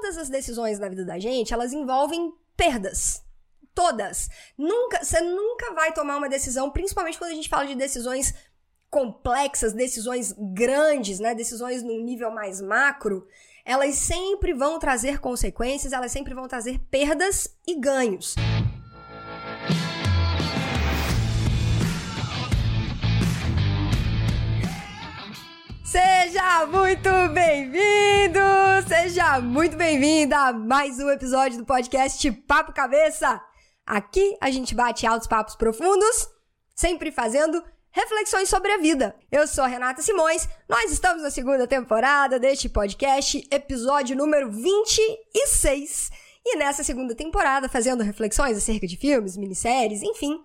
todas as decisões na vida da gente, elas envolvem perdas. Todas. Nunca, você nunca vai tomar uma decisão, principalmente quando a gente fala de decisões complexas, decisões grandes, né? Decisões num nível mais macro, elas sempre vão trazer consequências, elas sempre vão trazer perdas e ganhos. Seja muito bem-vindo! Seja muito bem-vinda a mais um episódio do podcast Papo Cabeça! Aqui a gente bate altos papos profundos, sempre fazendo reflexões sobre a vida. Eu sou Renata Simões, nós estamos na segunda temporada deste podcast, episódio número 26. E nessa segunda temporada, fazendo reflexões acerca de filmes, minisséries, enfim,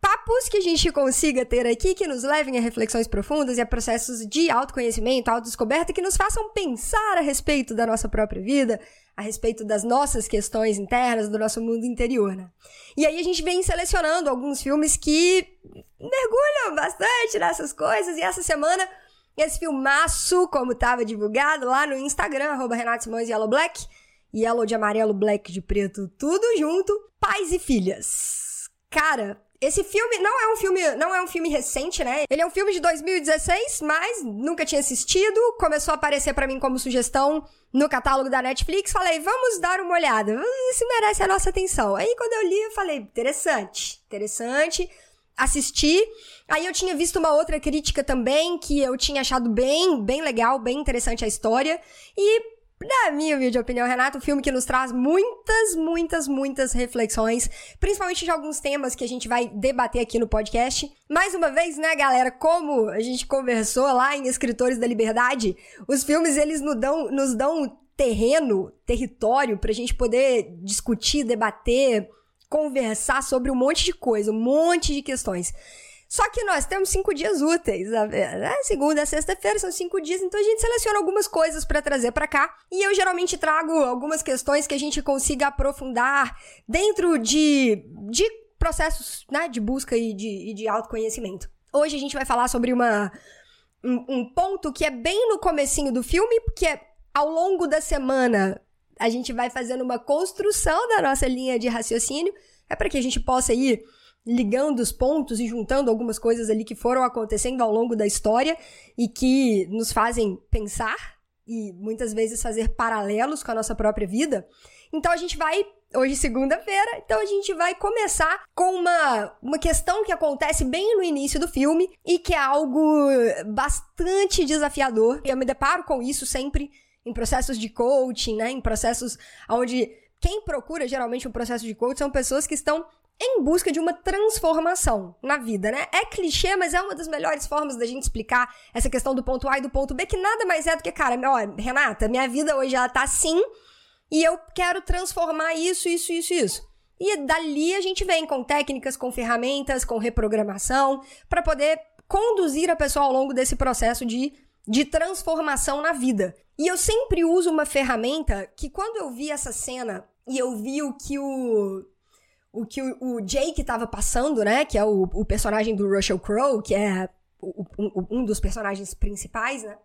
papos que a gente consiga ter aqui que nos levem a reflexões profundas e a processos de autoconhecimento, autodescoberta que nos façam pensar a respeito da nossa própria vida, a respeito das nossas questões internas, do nosso mundo interior, né? E aí a gente vem selecionando alguns filmes que mergulham bastante nessas coisas e essa semana esse filmaço, como estava divulgado lá no Instagram, arroba Renato Simões Yellow Black, Yellow de amarelo, Black de preto, tudo junto, Pais e Filhas. Cara, esse filme não é um filme, não é um filme recente, né? Ele é um filme de 2016, mas nunca tinha assistido, começou a aparecer para mim como sugestão no catálogo da Netflix, falei, vamos dar uma olhada, isso merece a nossa atenção. Aí quando eu li, eu falei, interessante, interessante, assisti. Aí eu tinha visto uma outra crítica também, que eu tinha achado bem, bem legal, bem interessante a história, e na minha humilde opinião, Renato, um filme que nos traz muitas, muitas, muitas reflexões, principalmente de alguns temas que a gente vai debater aqui no podcast. Mais uma vez, né, galera, como a gente conversou lá em Escritores da Liberdade, os filmes eles nos dão, nos dão terreno, território pra gente poder discutir, debater, conversar sobre um monte de coisa, um monte de questões. Só que nós temos cinco dias úteis, né? Segunda sexta-feira são cinco dias, então a gente seleciona algumas coisas para trazer para cá. E eu geralmente trago algumas questões que a gente consiga aprofundar dentro de, de processos né, de busca e de, e de autoconhecimento. Hoje a gente vai falar sobre uma, um, um ponto que é bem no comecinho do filme, que é ao longo da semana a gente vai fazendo uma construção da nossa linha de raciocínio, é para que a gente possa ir ligando os pontos e juntando algumas coisas ali que foram acontecendo ao longo da história e que nos fazem pensar e muitas vezes fazer paralelos com a nossa própria vida. Então a gente vai hoje segunda-feira, então a gente vai começar com uma, uma questão que acontece bem no início do filme e que é algo bastante desafiador. Eu me deparo com isso sempre em processos de coaching, né, em processos onde quem procura geralmente um processo de coaching são pessoas que estão em busca de uma transformação na vida, né? É clichê, mas é uma das melhores formas da gente explicar essa questão do ponto A e do ponto B, que nada mais é do que, cara, ó, Renata, minha vida hoje ela tá assim e eu quero transformar isso, isso, isso, isso. E dali a gente vem com técnicas, com ferramentas, com reprogramação, para poder conduzir a pessoa ao longo desse processo de, de transformação na vida. E eu sempre uso uma ferramenta que quando eu vi essa cena e eu vi o que o o que o, o Jake estava passando, né? Que é o, o personagem do Russell Crowe, que é o, um dos personagens principais, né?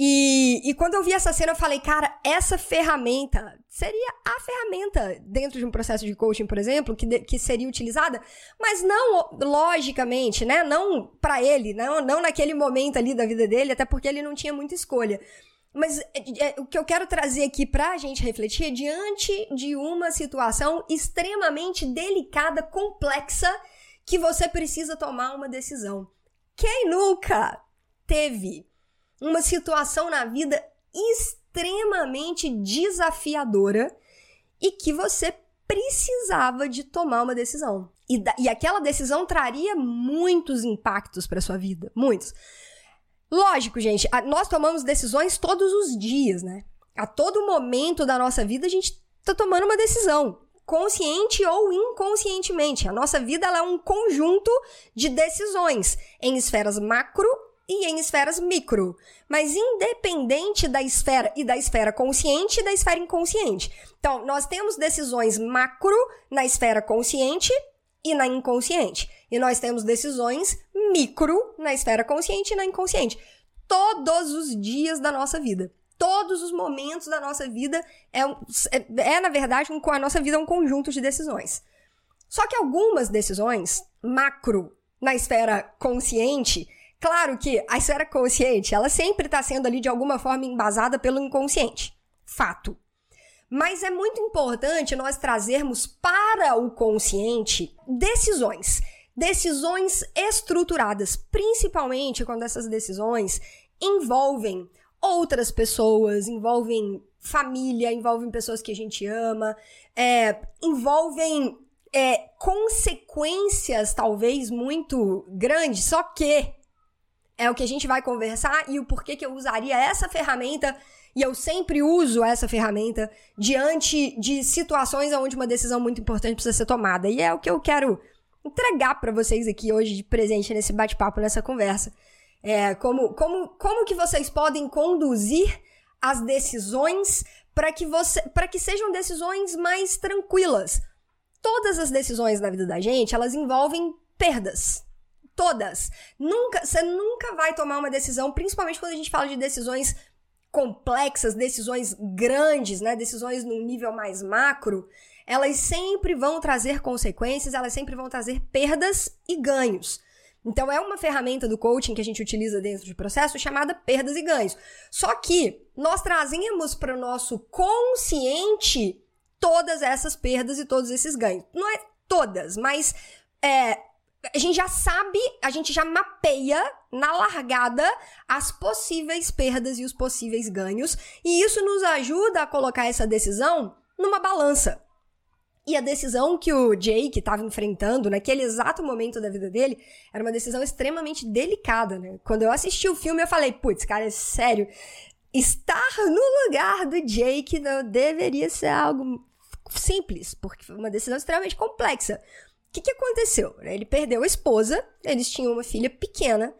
E, e quando eu vi essa cena, eu falei, cara, essa ferramenta seria a ferramenta dentro de um processo de coaching, por exemplo, que, que seria utilizada, mas não logicamente, né? Não para ele, não, não naquele momento ali da vida dele, até porque ele não tinha muita escolha. Mas é, é, o que eu quero trazer aqui para a gente refletir é diante de uma situação extremamente delicada, complexa, que você precisa tomar uma decisão. Quem nunca teve uma situação na vida extremamente desafiadora e que você precisava de tomar uma decisão? E, da, e aquela decisão traria muitos impactos para sua vida, muitos. Lógico, gente, nós tomamos decisões todos os dias, né? A todo momento da nossa vida a gente tá tomando uma decisão, consciente ou inconscientemente. A nossa vida é um conjunto de decisões em esferas macro e em esferas micro, mas independente da esfera e da esfera consciente e da esfera inconsciente. Então, nós temos decisões macro na esfera consciente e na inconsciente. E nós temos decisões micro na esfera consciente e na inconsciente. Todos os dias da nossa vida. Todos os momentos da nossa vida é, é, é na verdade, com a nossa vida é um conjunto de decisões. Só que algumas decisões macro na esfera consciente, claro que a esfera consciente, ela sempre está sendo ali de alguma forma embasada pelo inconsciente. Fato. Mas é muito importante nós trazermos para o consciente decisões. Decisões estruturadas, principalmente quando essas decisões envolvem outras pessoas, envolvem família, envolvem pessoas que a gente ama, é, envolvem é, consequências talvez muito grandes, só que é o que a gente vai conversar e o porquê que eu usaria essa ferramenta e eu sempre uso essa ferramenta diante de situações onde uma decisão muito importante precisa ser tomada. E é o que eu quero entregar para vocês aqui hoje de presente nesse bate-papo, nessa conversa. É, como, como, como que vocês podem conduzir as decisões para que, você, que sejam decisões mais tranquilas. Todas as decisões na vida da gente, elas envolvem perdas. Todas. Nunca, você nunca vai tomar uma decisão, principalmente quando a gente fala de decisões complexas, decisões grandes, né, decisões num nível mais macro, elas sempre vão trazer consequências, elas sempre vão trazer perdas e ganhos. Então é uma ferramenta do coaching que a gente utiliza dentro de processo chamada perdas e ganhos. Só que nós trazemos para o nosso consciente todas essas perdas e todos esses ganhos. Não é todas, mas é, a gente já sabe, a gente já mapeia na largada as possíveis perdas e os possíveis ganhos, e isso nos ajuda a colocar essa decisão numa balança. E a decisão que o Jake estava enfrentando naquele exato momento da vida dele era uma decisão extremamente delicada, né? Quando eu assisti o filme, eu falei, putz, cara, é sério, estar no lugar do Jake não deveria ser algo simples, porque foi uma decisão extremamente complexa. O que, que aconteceu? Ele perdeu a esposa, eles tinham uma filha pequena,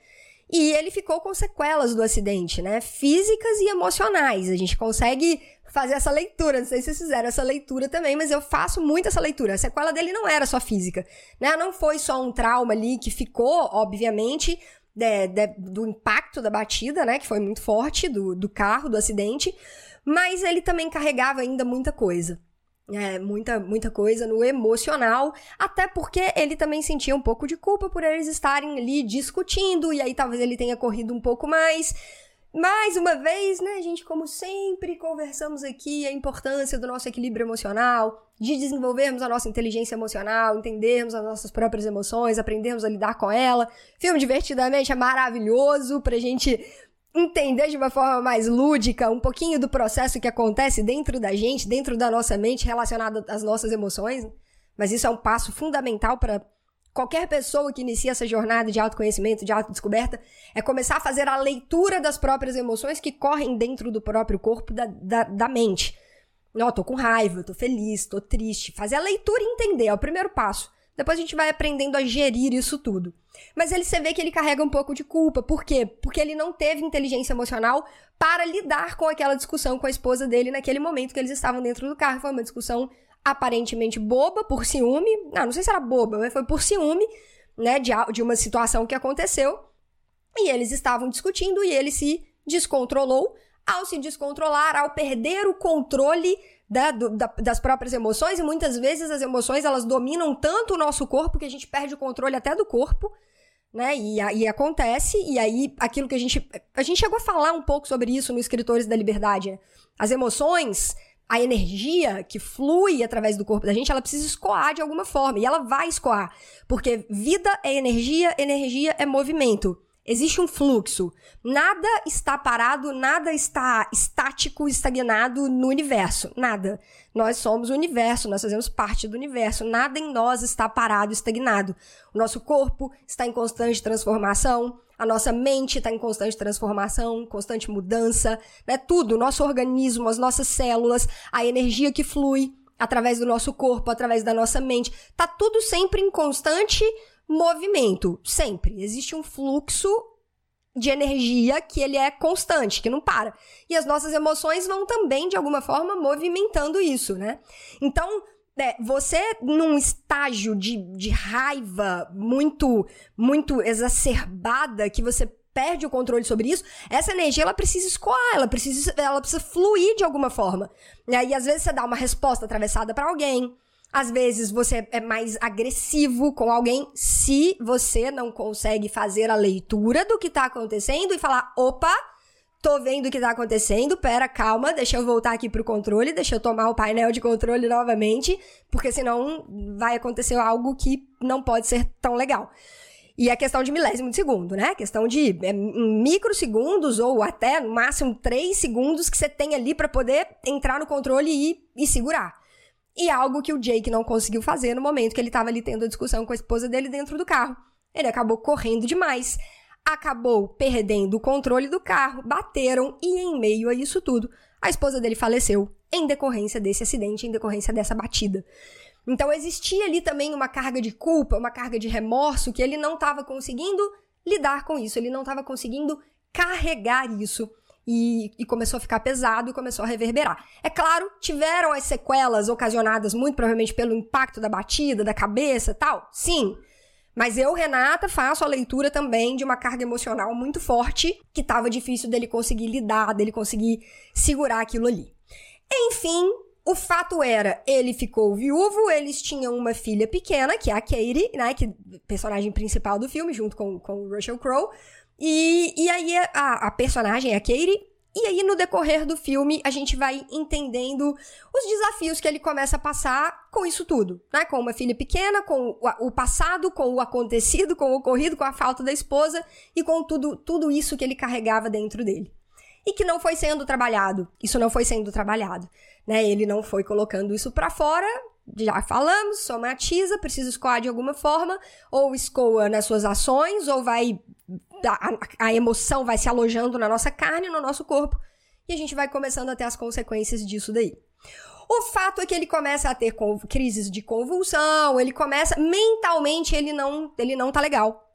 e ele ficou com sequelas do acidente, né? Físicas e emocionais. A gente consegue fazer essa leitura. Não sei se vocês fizeram essa leitura também, mas eu faço muito essa leitura. A sequela dele não era só física, né? Não foi só um trauma ali que ficou, obviamente, de, de, do impacto da batida, né? Que foi muito forte, do, do carro, do acidente. Mas ele também carregava ainda muita coisa é, muita, muita coisa no emocional, até porque ele também sentia um pouco de culpa por eles estarem ali discutindo, e aí talvez ele tenha corrido um pouco mais. Mais uma vez, né, gente, como sempre conversamos aqui a importância do nosso equilíbrio emocional, de desenvolvermos a nossa inteligência emocional, entendermos as nossas próprias emoções, aprendermos a lidar com ela. Filme Divertidamente é maravilhoso pra gente entender de uma forma mais lúdica um pouquinho do processo que acontece dentro da gente, dentro da nossa mente, relacionado às nossas emoções. Mas isso é um passo fundamental para qualquer pessoa que inicia essa jornada de autoconhecimento, de autodescoberta, é começar a fazer a leitura das próprias emoções que correm dentro do próprio corpo da, da, da mente. Não, tô com raiva, tô feliz, tô triste. Fazer a leitura e entender é o primeiro passo. Depois a gente vai aprendendo a gerir isso tudo. Mas ele você vê que ele carrega um pouco de culpa. Por quê? Porque ele não teve inteligência emocional para lidar com aquela discussão com a esposa dele naquele momento que eles estavam dentro do carro. Foi uma discussão aparentemente boba por ciúme. Não, não sei se era boba, mas foi por ciúme, né, de, de uma situação que aconteceu. E eles estavam discutindo e ele se descontrolou. Ao se descontrolar, ao perder o controle da, do, da, das próprias emoções, e muitas vezes as emoções elas dominam tanto o nosso corpo que a gente perde o controle até do corpo, né? E acontece, e aí aquilo que a gente. A gente chegou a falar um pouco sobre isso no Escritores da Liberdade. Né? As emoções, a energia que flui através do corpo da gente, ela precisa escoar de alguma forma. E ela vai escoar. Porque vida é energia, energia é movimento. Existe um fluxo. Nada está parado, nada está estático, estagnado no universo. Nada. Nós somos o universo, nós fazemos parte do universo. Nada em nós está parado, estagnado. O nosso corpo está em constante transformação. A nossa mente está em constante transformação, constante mudança, né? Tudo, o nosso organismo, as nossas células, a energia que flui através do nosso corpo, através da nossa mente, tá tudo sempre em constante movimento, sempre. Existe um fluxo de energia que ele é constante, que não para. E as nossas emoções vão também, de alguma forma, movimentando isso, né? Então, é, você num estágio de, de raiva muito, muito exacerbada, que você perde o controle sobre isso, essa energia ela precisa escoar, ela precisa, ela precisa fluir de alguma forma. E aí, às vezes, você dá uma resposta atravessada para alguém. Às vezes você é mais agressivo com alguém se você não consegue fazer a leitura do que tá acontecendo e falar: opa, tô vendo o que tá acontecendo, pera, calma, deixa eu voltar aqui pro controle, deixa eu tomar o painel de controle novamente, porque senão vai acontecer algo que não pode ser tão legal. E é questão de milésimo de segundo, né? Questão de é, microsegundos ou até no máximo três segundos que você tem ali para poder entrar no controle e, e segurar. E algo que o Jake não conseguiu fazer no momento que ele estava ali tendo a discussão com a esposa dele dentro do carro. Ele acabou correndo demais, acabou perdendo o controle do carro, bateram e em meio a isso tudo, a esposa dele faleceu em decorrência desse acidente, em decorrência dessa batida. Então existia ali também uma carga de culpa, uma carga de remorso que ele não estava conseguindo lidar com isso, ele não estava conseguindo carregar isso. E, e, começou a ficar pesado e começou a reverberar. É claro, tiveram as sequelas ocasionadas muito provavelmente pelo impacto da batida, da cabeça tal, sim. Mas eu, Renata, faço a leitura também de uma carga emocional muito forte que estava difícil dele conseguir lidar, dele conseguir segurar aquilo ali. Enfim, o fato era, ele ficou viúvo, eles tinham uma filha pequena, que é a Katie, né, que personagem principal do filme, junto com, com o Russell Crowe. E, e aí a, a personagem é a Katie, e aí, no decorrer do filme, a gente vai entendendo os desafios que ele começa a passar com isso tudo, né? Com uma filha pequena, com o passado, com o acontecido, com o ocorrido, com a falta da esposa e com tudo, tudo isso que ele carregava dentro dele. E que não foi sendo trabalhado. Isso não foi sendo trabalhado né? Ele não foi colocando isso para fora. Já falamos, somatiza, precisa escoar de alguma forma, ou escoa nas suas ações, ou vai. A, a emoção vai se alojando na nossa carne, no nosso corpo, e a gente vai começando a ter as consequências disso daí. O fato é que ele começa a ter crises de convulsão, ele começa mentalmente ele não, ele não tá legal.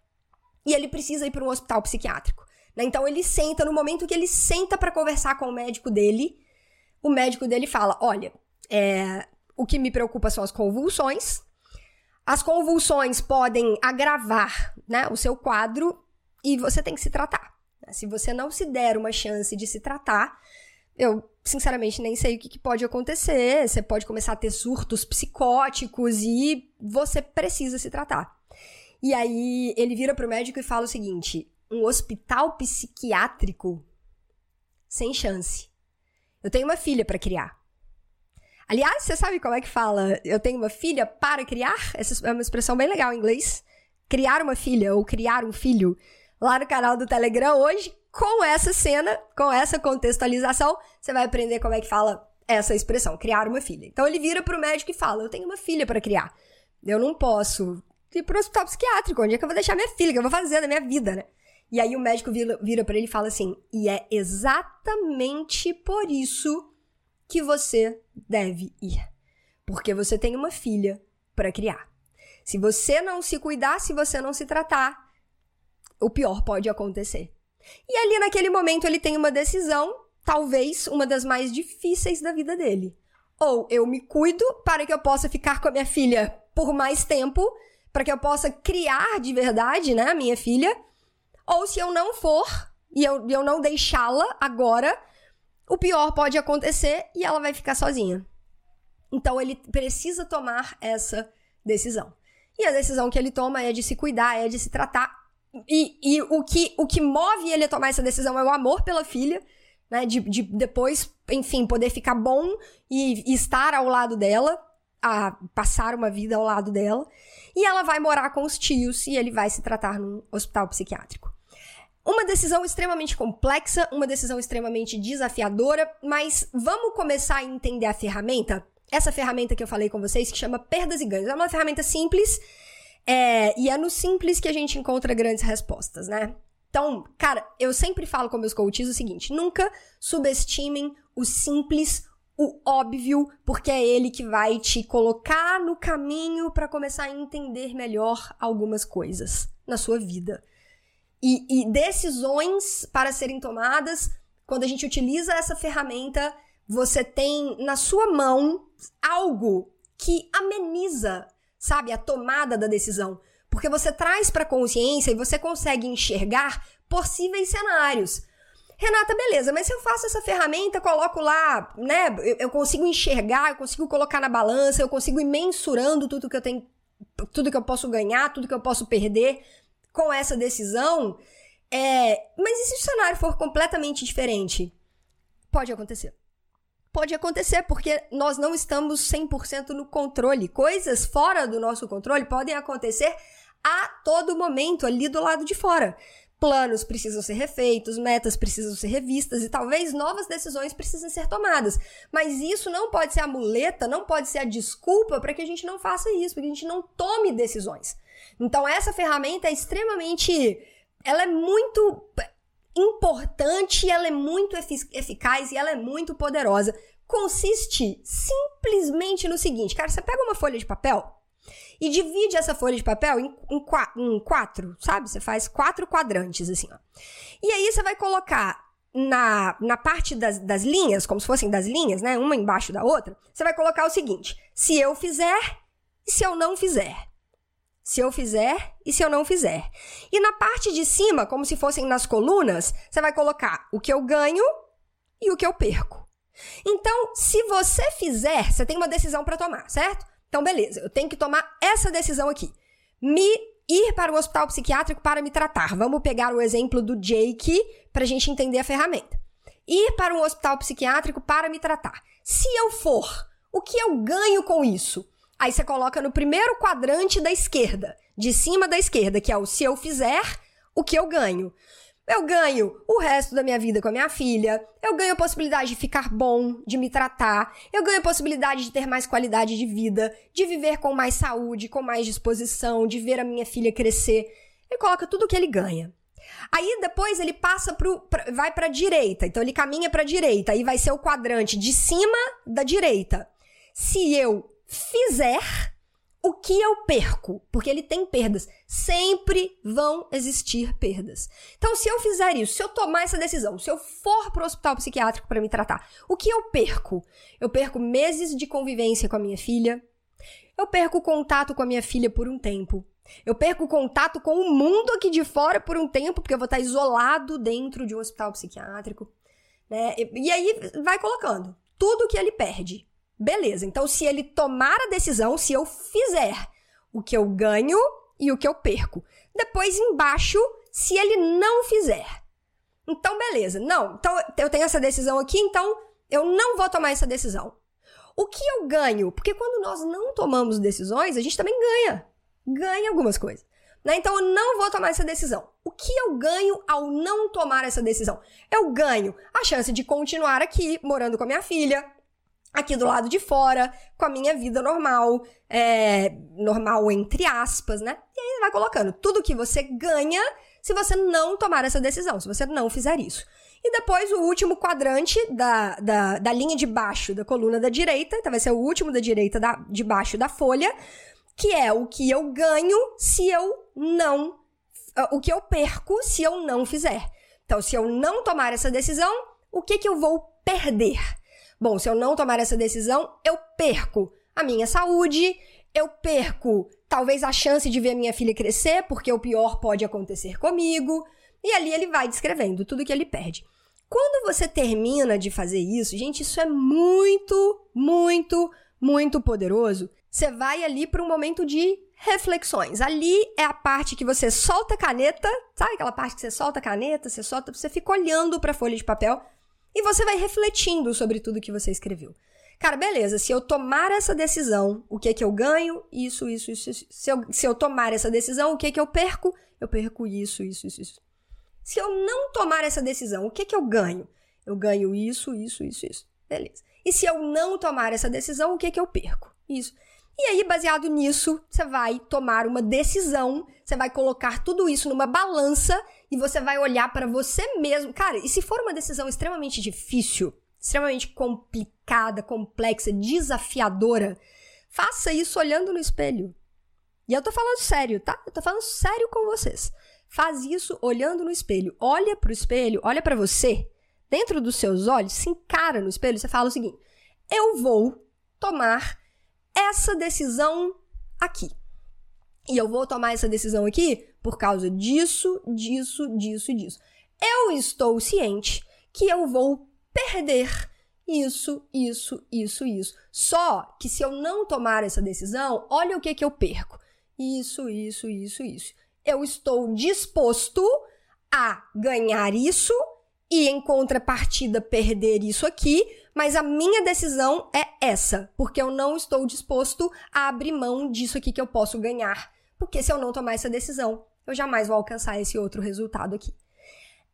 E ele precisa ir para um hospital psiquiátrico. Né? Então ele senta no momento que ele senta para conversar com o médico dele, o médico dele fala: olha, é, o que me preocupa são as convulsões. As convulsões podem agravar né, o seu quadro e você tem que se tratar. Se você não se der uma chance de se tratar, eu sinceramente nem sei o que, pode acontecer. Você pode começar a ter surtos psicóticos e você precisa se tratar. E aí ele vira pro médico e fala o seguinte: um hospital psiquiátrico sem chance. Eu tenho uma filha para criar. Aliás, você sabe como é que fala? Eu tenho uma filha para criar? Essa é uma expressão bem legal em inglês. Criar uma filha ou criar um filho. Lá no canal do Telegram hoje, com essa cena, com essa contextualização, você vai aprender como é que fala essa expressão, criar uma filha. Então ele vira pro médico e fala: Eu tenho uma filha para criar. Eu não posso ir pro hospital psiquiátrico. Onde é que eu vou deixar minha filha? O que eu vou fazer da minha vida, né? E aí o médico vira, vira para ele e fala assim: e é exatamente por isso que você deve ir. Porque você tem uma filha para criar. Se você não se cuidar, se você não se tratar, o pior pode acontecer. E ali naquele momento ele tem uma decisão, talvez uma das mais difíceis da vida dele. Ou eu me cuido para que eu possa ficar com a minha filha por mais tempo, para que eu possa criar de verdade, né, a minha filha, ou se eu não for e eu, eu não deixá-la agora, o pior pode acontecer e ela vai ficar sozinha. Então ele precisa tomar essa decisão. E a decisão que ele toma é de se cuidar, é de se tratar. E, e o, que, o que move ele a tomar essa decisão é o amor pela filha, né? De, de depois, enfim, poder ficar bom e, e estar ao lado dela, a passar uma vida ao lado dela. E ela vai morar com os tios e ele vai se tratar num hospital psiquiátrico. Uma decisão extremamente complexa, uma decisão extremamente desafiadora, mas vamos começar a entender a ferramenta? Essa ferramenta que eu falei com vocês, que chama Perdas e Ganhos. É uma ferramenta simples, é, e é no simples que a gente encontra grandes respostas, né? Então, cara, eu sempre falo com meus coaches o seguinte: nunca subestimem o simples, o óbvio, porque é ele que vai te colocar no caminho para começar a entender melhor algumas coisas na sua vida e, e decisões para serem tomadas. Quando a gente utiliza essa ferramenta, você tem na sua mão algo que ameniza, sabe, a tomada da decisão. Porque você traz para consciência e você consegue enxergar possíveis cenários. Renata, beleza, mas se eu faço essa ferramenta, coloco lá, né? Eu, eu consigo enxergar, eu consigo colocar na balança, eu consigo ir mensurando tudo que eu tenho, tudo que eu posso ganhar, tudo que eu posso perder com essa decisão. É, mas e se o cenário for completamente diferente? Pode acontecer. Pode acontecer porque nós não estamos 100% no controle. Coisas fora do nosso controle podem acontecer a todo momento ali do lado de fora. Planos precisam ser refeitos, metas precisam ser revistas e talvez novas decisões precisem ser tomadas. Mas isso não pode ser a muleta, não pode ser a desculpa para que a gente não faça isso, para que a gente não tome decisões. Então essa ferramenta é extremamente, ela é muito importante, ela é muito eficaz e ela é muito poderosa. Consiste simplesmente no seguinte, cara, você pega uma folha de papel, e divide essa folha de papel em, em, em quatro, sabe? Você faz quatro quadrantes, assim, ó. E aí você vai colocar na, na parte das, das linhas, como se fossem das linhas, né? Uma embaixo da outra, você vai colocar o seguinte: se eu fizer e se eu não fizer. Se eu fizer e se eu não fizer. E na parte de cima, como se fossem nas colunas, você vai colocar o que eu ganho e o que eu perco. Então, se você fizer, você tem uma decisão para tomar, certo? Então, beleza, eu tenho que tomar essa decisão aqui. Me ir para o hospital psiquiátrico para me tratar. Vamos pegar o exemplo do Jake para a gente entender a ferramenta. Ir para um hospital psiquiátrico para me tratar. Se eu for, o que eu ganho com isso? Aí você coloca no primeiro quadrante da esquerda, de cima da esquerda, que é o se eu fizer, o que eu ganho. Eu ganho o resto da minha vida com a minha filha. Eu ganho a possibilidade de ficar bom, de me tratar. Eu ganho a possibilidade de ter mais qualidade de vida, de viver com mais saúde, com mais disposição, de ver a minha filha crescer. Ele coloca tudo o que ele ganha. Aí depois ele passa pro, pra, vai para a direita. Então ele caminha para a direita. Aí vai ser o quadrante de cima da direita. Se eu fizer, o que eu perco? Porque ele tem perdas. Sempre vão existir perdas. Então, se eu fizer isso, se eu tomar essa decisão, se eu for para o hospital psiquiátrico para me tratar, o que eu perco? Eu perco meses de convivência com a minha filha. Eu perco contato com a minha filha por um tempo. Eu perco contato com o mundo aqui de fora por um tempo, porque eu vou estar isolado dentro de um hospital psiquiátrico. Né? E aí vai colocando tudo que ele perde. Beleza, então se ele tomar a decisão, se eu fizer o que eu ganho e o que eu perco. Depois embaixo, se ele não fizer. Então, beleza. Não, então eu tenho essa decisão aqui, então eu não vou tomar essa decisão. O que eu ganho? Porque quando nós não tomamos decisões, a gente também ganha. Ganha algumas coisas. Né? Então eu não vou tomar essa decisão. O que eu ganho ao não tomar essa decisão? Eu ganho a chance de continuar aqui morando com a minha filha, aqui do lado de fora, com a minha vida normal, é, normal entre aspas, né? E aí vai colocando tudo que você ganha se você não tomar essa decisão, se você não fizer isso. E depois o último quadrante da, da, da linha de baixo da coluna da direita, então vai ser o último da direita da, de baixo da folha, que é o que eu ganho se eu não. O que eu perco se eu não fizer. Então, se eu não tomar essa decisão, o que, que eu vou perder? Bom, se eu não tomar essa decisão, eu perco a minha saúde, eu perco talvez a chance de ver minha filha crescer, porque o pior pode acontecer comigo. E ali ele vai descrevendo tudo que ele perde. Quando você termina de fazer isso, gente, isso é muito, muito, muito poderoso. Você vai ali para um momento de reflexões. Ali é a parte que você solta a caneta, sabe aquela parte que você solta a caneta, você solta, você fica olhando para a folha de papel e você vai refletindo sobre tudo que você escreveu. Cara, beleza, se eu tomar essa decisão, o que é que eu ganho? Isso, isso, isso, isso. Se eu, se eu tomar essa decisão, o que é que eu perco? Eu perco isso, isso, isso, isso. Se eu não tomar essa decisão, o que é que eu ganho? Eu ganho isso, isso, isso, isso. Beleza. E se eu não tomar essa decisão, o que é que eu perco? Isso. E aí, baseado nisso, você vai tomar uma decisão, você vai colocar tudo isso numa balança e você vai olhar para você mesmo. Cara, e se for uma decisão extremamente difícil, extremamente complicada, complexa, desafiadora, faça isso olhando no espelho. E eu tô falando sério, tá? Eu tô falando sério com vocês. Faz isso olhando no espelho. Olha pro espelho, olha para você, dentro dos seus olhos, se encara no espelho, você fala o seguinte: eu vou tomar essa decisão aqui. E eu vou tomar essa decisão aqui por causa disso, disso, disso e disso. Eu estou ciente que eu vou perder isso, isso, isso, isso. Só que se eu não tomar essa decisão, olha o que, que eu perco. Isso, isso, isso, isso. Eu estou disposto a ganhar isso e, em contrapartida, perder isso aqui, mas a minha decisão é essa, porque eu não estou disposto a abrir mão disso aqui que eu posso ganhar. Porque se eu não tomar essa decisão, eu jamais vou alcançar esse outro resultado aqui.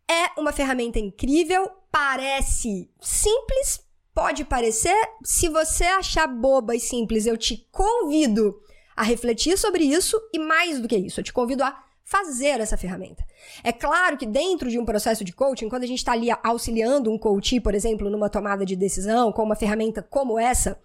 É uma ferramenta incrível, parece simples, pode parecer. Se você achar boba e simples, eu te convido a refletir sobre isso e mais do que isso, eu te convido a fazer essa ferramenta. É claro que dentro de um processo de coaching, quando a gente está ali auxiliando um coach, por exemplo, numa tomada de decisão, com uma ferramenta como essa,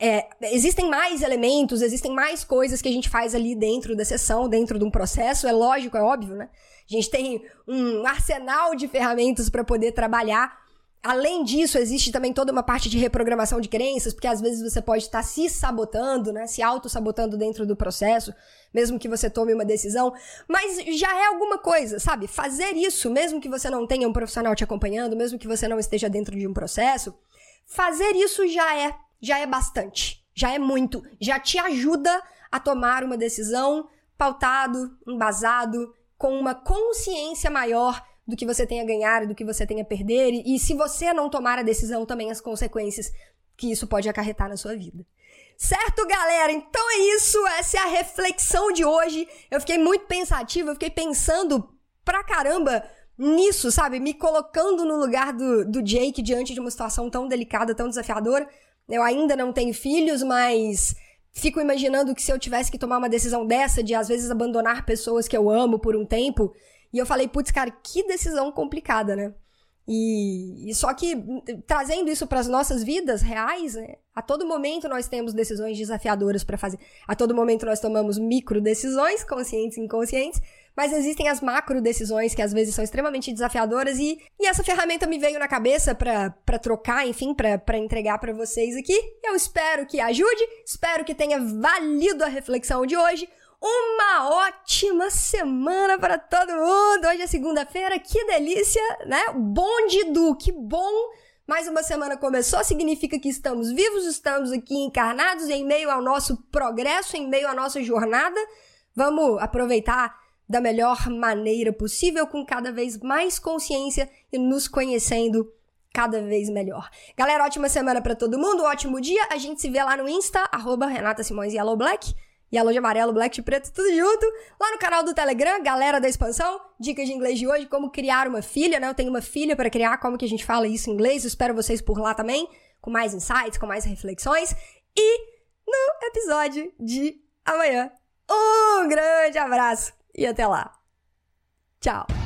é, existem mais elementos, existem mais coisas que a gente faz ali dentro da sessão, dentro de um processo, é lógico, é óbvio, né? A gente tem um arsenal de ferramentas para poder trabalhar Além disso, existe também toda uma parte de reprogramação de crenças, porque às vezes você pode estar se sabotando, né? Se auto-sabotando dentro do processo, mesmo que você tome uma decisão. Mas já é alguma coisa, sabe? Fazer isso, mesmo que você não tenha um profissional te acompanhando, mesmo que você não esteja dentro de um processo, fazer isso já é, já é bastante. Já é muito. Já te ajuda a tomar uma decisão pautado, embasado, com uma consciência maior do que você tem a ganhar e do que você tem a perder, e, e se você não tomar a decisão, também as consequências que isso pode acarretar na sua vida. Certo, galera? Então é isso, essa é a reflexão de hoje. Eu fiquei muito pensativa, eu fiquei pensando pra caramba nisso, sabe? Me colocando no lugar do, do Jake diante de uma situação tão delicada, tão desafiadora. Eu ainda não tenho filhos, mas fico imaginando que se eu tivesse que tomar uma decisão dessa, de às vezes abandonar pessoas que eu amo por um tempo, e eu falei, putz, cara, que decisão complicada, né? E, e só que trazendo isso para as nossas vidas reais, né? A todo momento nós temos decisões desafiadoras para fazer. A todo momento nós tomamos micro decisões, conscientes e inconscientes, mas existem as macro decisões que às vezes são extremamente desafiadoras e, e essa ferramenta me veio na cabeça para trocar, enfim, para entregar para vocês aqui. Eu espero que ajude, espero que tenha valido a reflexão de hoje. Uma ótima semana para todo mundo! Hoje é segunda-feira, que delícia, né? Bom de Du, que bom! Mais uma semana começou, significa que estamos vivos, estamos aqui encarnados em meio ao nosso progresso, em meio à nossa jornada. Vamos aproveitar da melhor maneira possível, com cada vez mais consciência e nos conhecendo cada vez melhor. Galera, ótima semana para todo mundo, ótimo dia. A gente se vê lá no Insta, arroba Renata Simões Yellow Black e de amarelo, black de preto, tudo junto. Lá no canal do Telegram, galera da expansão, dicas de inglês de hoje, como criar uma filha, né? Eu tenho uma filha para criar, como que a gente fala isso em inglês. Eu espero vocês por lá também, com mais insights, com mais reflexões. E no episódio de amanhã. Um grande abraço e até lá. Tchau.